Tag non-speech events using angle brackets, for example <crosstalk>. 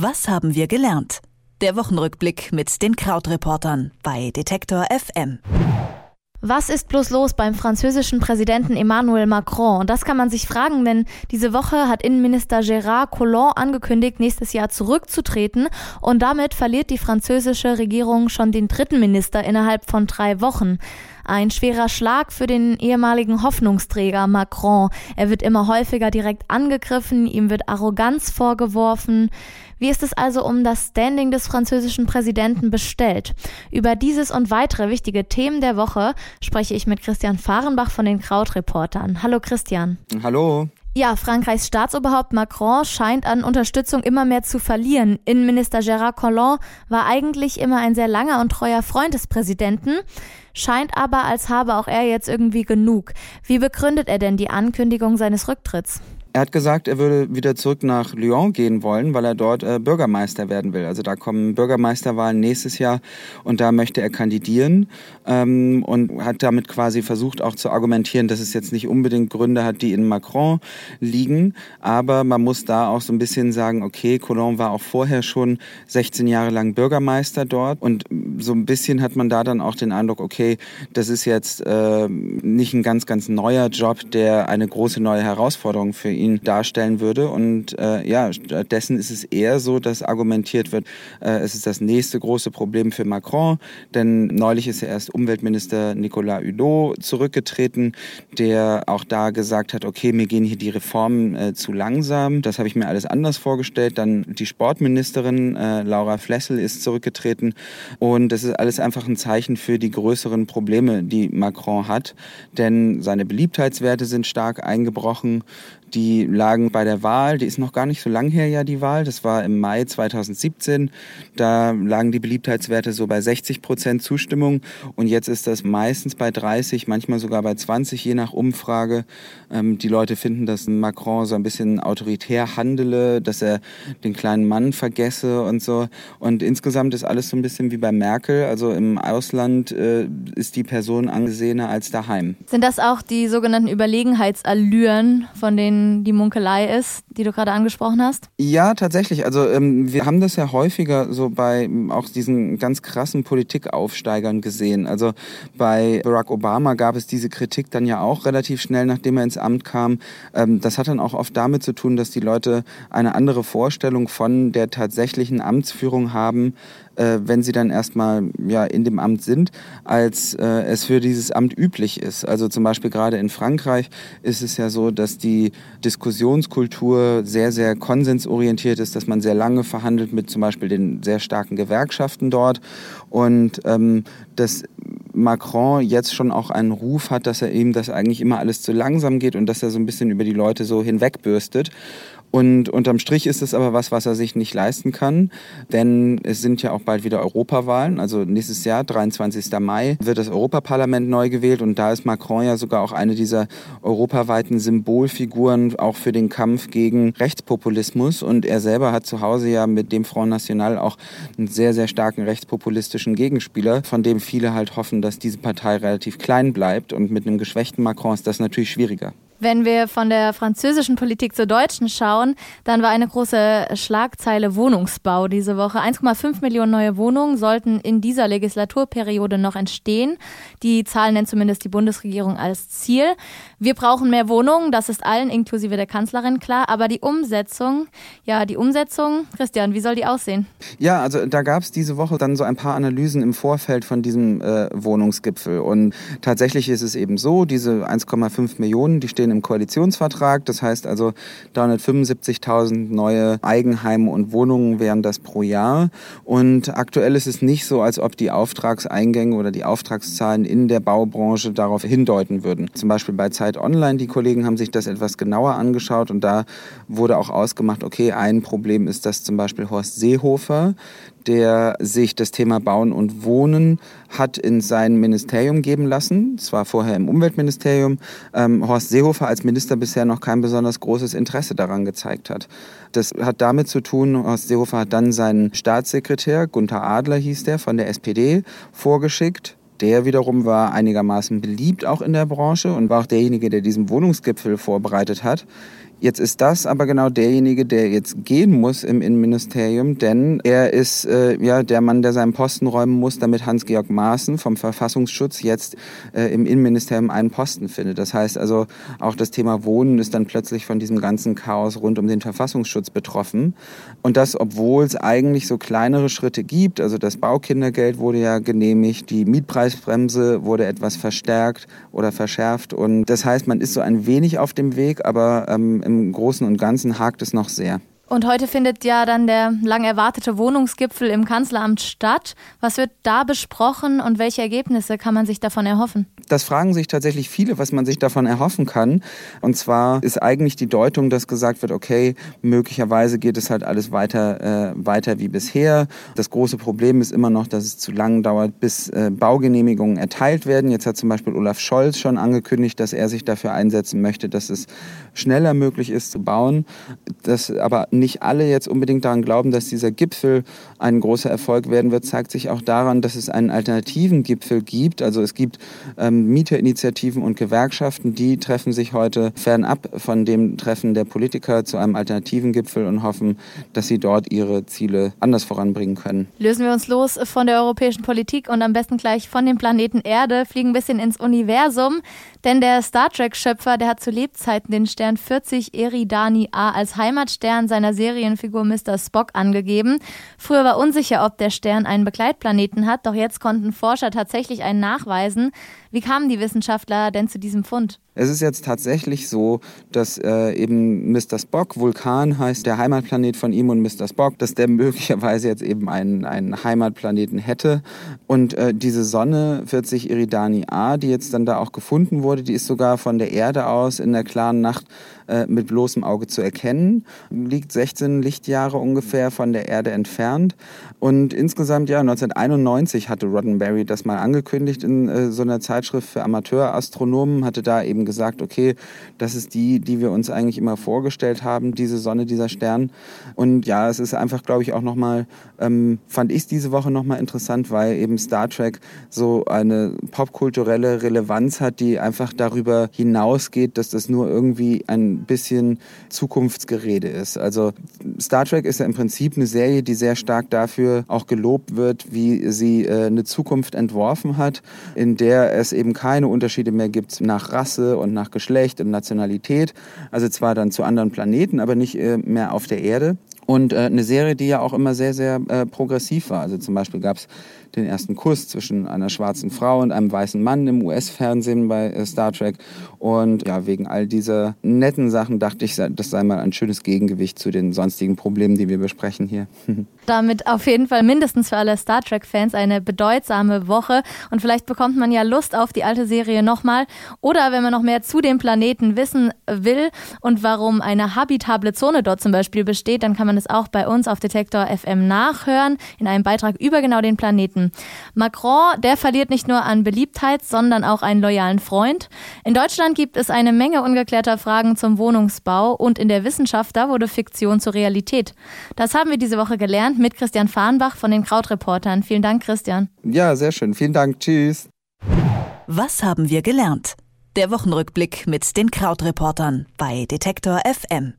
Was haben wir gelernt? Der Wochenrückblick mit den Krautreportern bei Detektor FM. Was ist bloß los beim französischen Präsidenten Emmanuel Macron? Und das kann man sich fragen, denn diese Woche hat Innenminister Gérard Collomb angekündigt, nächstes Jahr zurückzutreten. Und damit verliert die französische Regierung schon den dritten Minister innerhalb von drei Wochen. Ein schwerer Schlag für den ehemaligen Hoffnungsträger Macron. Er wird immer häufiger direkt angegriffen, ihm wird Arroganz vorgeworfen. Wie ist es also um das Standing des französischen Präsidenten bestellt? Über dieses und weitere wichtige Themen der Woche spreche ich mit Christian Fahrenbach von den Krautreportern. Hallo Christian. Hallo. Ja, Frankreichs Staatsoberhaupt Macron scheint an Unterstützung immer mehr zu verlieren. Innenminister Gérard Collomb war eigentlich immer ein sehr langer und treuer Freund des Präsidenten scheint aber, als habe auch er jetzt irgendwie genug. Wie begründet er denn die Ankündigung seines Rücktritts? Er hat gesagt, er würde wieder zurück nach Lyon gehen wollen, weil er dort äh, Bürgermeister werden will. Also da kommen Bürgermeisterwahlen nächstes Jahr und da möchte er kandidieren ähm, und hat damit quasi versucht auch zu argumentieren, dass es jetzt nicht unbedingt Gründe hat, die in Macron liegen. Aber man muss da auch so ein bisschen sagen, okay, Colomb war auch vorher schon 16 Jahre lang Bürgermeister dort und so ein bisschen hat man da dann auch den Eindruck, okay, das ist jetzt äh, nicht ein ganz, ganz neuer Job, der eine große neue Herausforderung für ihn darstellen würde. Und äh, ja, stattdessen ist es eher so, dass argumentiert wird, äh, es ist das nächste große Problem für Macron, denn neulich ist ja erst Umweltminister Nicolas Hulot zurückgetreten, der auch da gesagt hat, okay, mir gehen hier die Reformen äh, zu langsam. Das habe ich mir alles anders vorgestellt. Dann die Sportministerin äh, Laura Flessel ist zurückgetreten und das ist alles einfach ein Zeichen für die größeren Probleme, die Macron hat, denn seine Beliebtheitswerte sind stark eingebrochen. Die lagen bei der Wahl, die ist noch gar nicht so lang her ja die Wahl, das war im Mai 2017. Da lagen die Beliebtheitswerte so bei 60 Prozent Zustimmung und jetzt ist das meistens bei 30, manchmal sogar bei 20, je nach Umfrage. Ähm, die Leute finden, dass Macron so ein bisschen autoritär handele, dass er den kleinen Mann vergesse und so. Und insgesamt ist alles so ein bisschen wie bei Merkel. Also im Ausland äh, ist die Person angesehener als daheim. Sind das auch die sogenannten Überlegenheitsallüren, von denen die Munkelei ist, die du gerade angesprochen hast? Ja, tatsächlich. Also ähm, wir haben das ja häufiger so bei ähm, auch diesen ganz krassen Politikaufsteigern gesehen. Also bei Barack Obama gab es diese Kritik dann ja auch relativ schnell, nachdem er ins Amt kam. Ähm, das hat dann auch oft damit zu tun, dass die Leute eine andere Vorstellung von der tatsächlichen Amtsführung haben, äh, wenn sie dann erstmal ja, in dem Amt sind, als äh, es für dieses Amt üblich ist. Also zum Beispiel gerade in Frankreich ist es ja so, dass die Diskussionskultur sehr, sehr konsensorientiert ist, dass man sehr lange verhandelt mit zum Beispiel den sehr starken Gewerkschaften dort und ähm, dass Macron jetzt schon auch einen Ruf hat, dass er eben, dass eigentlich immer alles zu langsam geht und dass er so ein bisschen über die Leute so hinwegbürstet. Und unterm Strich ist es aber was, was er sich nicht leisten kann, denn es sind ja auch bald wieder Europawahlen. Also nächstes Jahr, 23. Mai, wird das Europaparlament neu gewählt und da ist Macron ja sogar auch eine dieser europaweiten Symbolfiguren auch für den Kampf gegen Rechtspopulismus. Und er selber hat zu Hause ja mit dem Front National auch einen sehr, sehr starken rechtspopulistischen Gegenspieler, von dem viele halt hoffen, dass diese Partei relativ klein bleibt. Und mit einem geschwächten Macron ist das natürlich schwieriger. Wenn wir von der französischen Politik zur deutschen schauen, dann war eine große Schlagzeile Wohnungsbau diese Woche. 1,5 Millionen neue Wohnungen sollten in dieser Legislaturperiode noch entstehen. Die Zahlen nennt zumindest die Bundesregierung als Ziel. Wir brauchen mehr Wohnungen, das ist allen, inklusive der Kanzlerin, klar. Aber die Umsetzung, ja, die Umsetzung, Christian, wie soll die aussehen? Ja, also da gab es diese Woche dann so ein paar Analysen im Vorfeld von diesem äh, Wohnungsgipfel. Und tatsächlich ist es eben so, diese 1,5 Millionen, die stehen stehen im Koalitionsvertrag. Das heißt also 375.000 neue Eigenheime und Wohnungen wären das pro Jahr. Und aktuell ist es nicht so, als ob die Auftragseingänge oder die Auftragszahlen in der Baubranche darauf hindeuten würden. Zum Beispiel bei Zeit Online, die Kollegen haben sich das etwas genauer angeschaut und da wurde auch ausgemacht, okay, ein Problem ist, dass zum Beispiel Horst Seehofer, der sich das Thema Bauen und Wohnen hat in sein Ministerium geben lassen. Zwar vorher im Umweltministerium. Ähm, Horst Seehofer als Minister bisher noch kein besonders großes Interesse daran gezeigt hat. Das hat damit zu tun, Horst Seehofer hat dann seinen Staatssekretär, Gunther Adler hieß der, von der SPD, vorgeschickt der wiederum war einigermaßen beliebt auch in der Branche und war auch derjenige, der diesen Wohnungsgipfel vorbereitet hat. Jetzt ist das aber genau derjenige, der jetzt gehen muss im Innenministerium, denn er ist äh, ja der Mann, der seinen Posten räumen muss, damit Hans-Georg Maaßen vom Verfassungsschutz jetzt äh, im Innenministerium einen Posten findet. Das heißt also, auch das Thema Wohnen ist dann plötzlich von diesem ganzen Chaos rund um den Verfassungsschutz betroffen. Und das, obwohl es eigentlich so kleinere Schritte gibt. Also das Baukindergeld wurde ja genehmigt, die Mietpreisbremse wurde etwas verstärkt oder verschärft. Und das heißt, man ist so ein wenig auf dem Weg, aber ähm, im Großen und Ganzen hakt es noch sehr. Und heute findet ja dann der lang erwartete Wohnungsgipfel im Kanzleramt statt. Was wird da besprochen und welche Ergebnisse kann man sich davon erhoffen? Das fragen sich tatsächlich viele, was man sich davon erhoffen kann. Und zwar ist eigentlich die Deutung, dass gesagt wird, okay, möglicherweise geht es halt alles weiter, äh, weiter wie bisher. Das große Problem ist immer noch, dass es zu lang dauert, bis äh, Baugenehmigungen erteilt werden. Jetzt hat zum Beispiel Olaf Scholz schon angekündigt, dass er sich dafür einsetzen möchte, dass es schneller möglich ist zu bauen. Das aber nicht alle jetzt unbedingt daran glauben, dass dieser Gipfel ein großer Erfolg werden wird, zeigt sich auch daran, dass es einen alternativen Gipfel gibt. Also es gibt ähm, Mieterinitiativen und Gewerkschaften, die treffen sich heute fernab von dem Treffen der Politiker zu einem alternativen Gipfel und hoffen, dass sie dort ihre Ziele anders voranbringen können. Lösen wir uns los von der europäischen Politik und am besten gleich von dem Planeten Erde, fliegen ein bisschen ins Universum, denn der Star Trek-Schöpfer, der hat zu Lebzeiten den Stern 40 Eridani A als Heimatstern seiner seiner Serienfigur Mr. Spock angegeben. Früher war unsicher, ob der Stern einen Begleitplaneten hat, doch jetzt konnten Forscher tatsächlich einen nachweisen. Wie kamen die Wissenschaftler denn zu diesem Fund? Es ist jetzt tatsächlich so, dass äh, eben Mr. Spock, Vulkan heißt der Heimatplanet von ihm und Mr. Spock, dass der <laughs> möglicherweise jetzt eben einen, einen Heimatplaneten hätte. Und äh, diese Sonne 40 Iridani A, die jetzt dann da auch gefunden wurde, die ist sogar von der Erde aus in der klaren Nacht äh, mit bloßem Auge zu erkennen. Liegt 16 Lichtjahre ungefähr von der Erde entfernt. Und insgesamt, ja, 1991 hatte Roddenberry das mal angekündigt in äh, so einer Zeitschrift für Amateurastronomen, hatte da eben gesagt, okay, das ist die, die wir uns eigentlich immer vorgestellt haben, diese Sonne, dieser Stern. Und ja, es ist einfach, glaube ich, auch nochmal, ähm, fand ich diese Woche nochmal interessant, weil eben Star Trek so eine popkulturelle Relevanz hat, die einfach darüber hinausgeht, dass das nur irgendwie ein bisschen Zukunftsgerede ist. Also Star Trek ist ja im Prinzip eine Serie, die sehr stark dafür auch gelobt wird, wie sie äh, eine Zukunft entworfen hat, in der es eben keine Unterschiede mehr gibt nach Rasse und nach Geschlecht und Nationalität. Also zwar dann zu anderen Planeten, aber nicht äh, mehr auf der Erde. Und äh, eine Serie, die ja auch immer sehr, sehr äh, progressiv war. Also zum Beispiel gab es den ersten Kuss zwischen einer schwarzen Frau und einem weißen Mann im US-Fernsehen bei äh, Star Trek. Und ja, wegen all dieser netten Sachen dachte ich, das sei mal ein schönes Gegengewicht zu den sonstigen Problemen, die wir besprechen hier. <laughs> Damit auf jeden Fall mindestens für alle Star Trek-Fans eine bedeutsame Woche. Und vielleicht bekommt man ja Lust auf die alte Serie nochmal. Oder wenn man noch mehr zu dem Planeten wissen will und warum eine habitable Zone dort zum Beispiel besteht, dann kann man es auch bei uns auf Detektor FM nachhören in einem Beitrag über genau den Planeten. Minuten. Macron, der verliert nicht nur an Beliebtheit, sondern auch einen loyalen Freund. In Deutschland gibt es eine Menge ungeklärter Fragen zum Wohnungsbau und in der Wissenschaft, da wurde Fiktion zur Realität. Das haben wir diese Woche gelernt mit Christian Farnbach von den Krautreportern. Vielen Dank, Christian. Ja, sehr schön. Vielen Dank. Tschüss. Was haben wir gelernt? Der Wochenrückblick mit den Krautreportern bei Detektor FM.